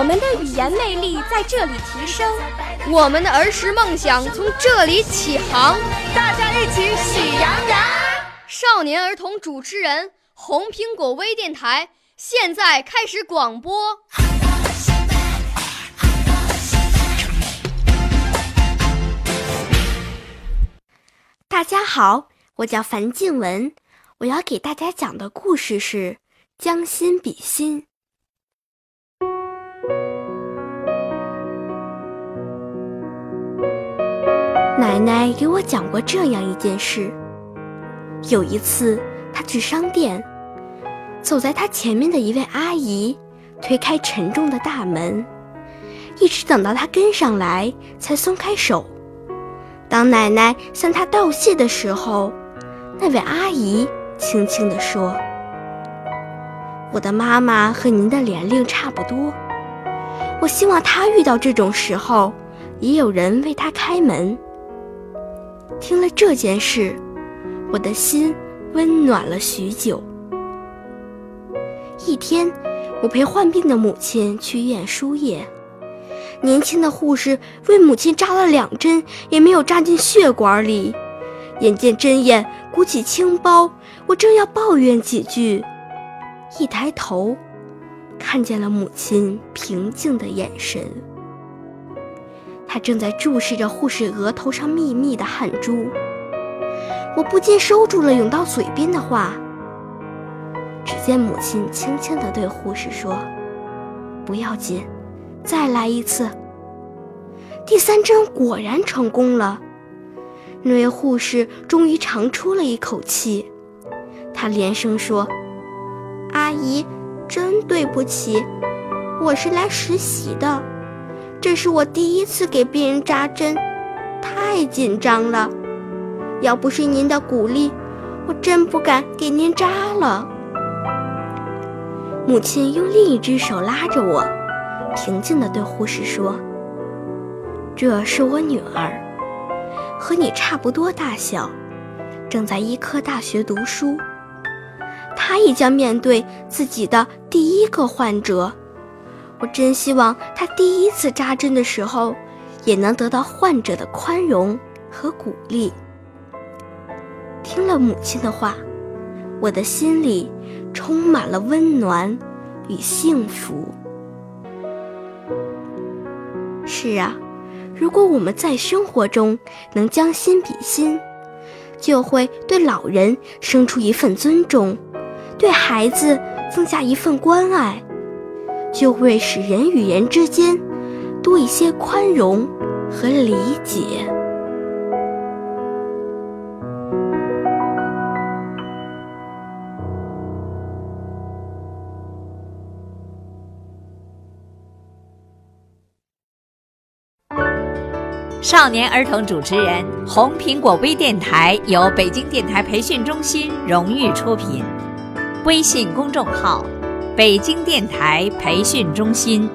我们的语言魅力在这里提升，我们的儿时梦想从这里起航。大家一起喜羊羊。少年儿童主持人，红苹果微电台现在开始广播。大家好，我叫樊静文，我要给大家讲的故事是《将心比心》。奶奶给我讲过这样一件事：有一次，她去商店，走在她前面的一位阿姨推开沉重的大门，一直等到她跟上来，才松开手。当奶奶向她道谢的时候，那位阿姨轻轻地说：“我的妈妈和您的年龄差不多，我希望她遇到这种时候，也有人为她开门。”听了这件事，我的心温暖了许久。一天，我陪患病的母亲去医院输液，年轻的护士为母亲扎了两针，也没有扎进血管里。眼见针眼鼓起青包，我正要抱怨几句，一抬头，看见了母亲平静的眼神。他正在注视着护士额头上密密的汗珠，我不禁收住了涌到嘴边的话。只见母亲轻轻地对护士说：“不要紧，再来一次。”第三针果然成功了，那位护士终于长出了一口气，他连声说：“阿姨，真对不起，我是来实习的。”这是我第一次给病人扎针，太紧张了。要不是您的鼓励，我真不敢给您扎了。母亲用另一只手拉着我，平静地对护士说：“这是我女儿，和你差不多大小，正在医科大学读书。她也将面对自己的第一个患者。”我真希望他第一次扎针的时候，也能得到患者的宽容和鼓励。听了母亲的话，我的心里充满了温暖与幸福。是啊，如果我们在生活中能将心比心，就会对老人生出一份尊重，对孩子增加一份关爱。就会使人与人之间多一些宽容和理解。少年儿童主持人，红苹果微电台由北京电台培训中心荣誉出品，微信公众号。北京电台培训中心。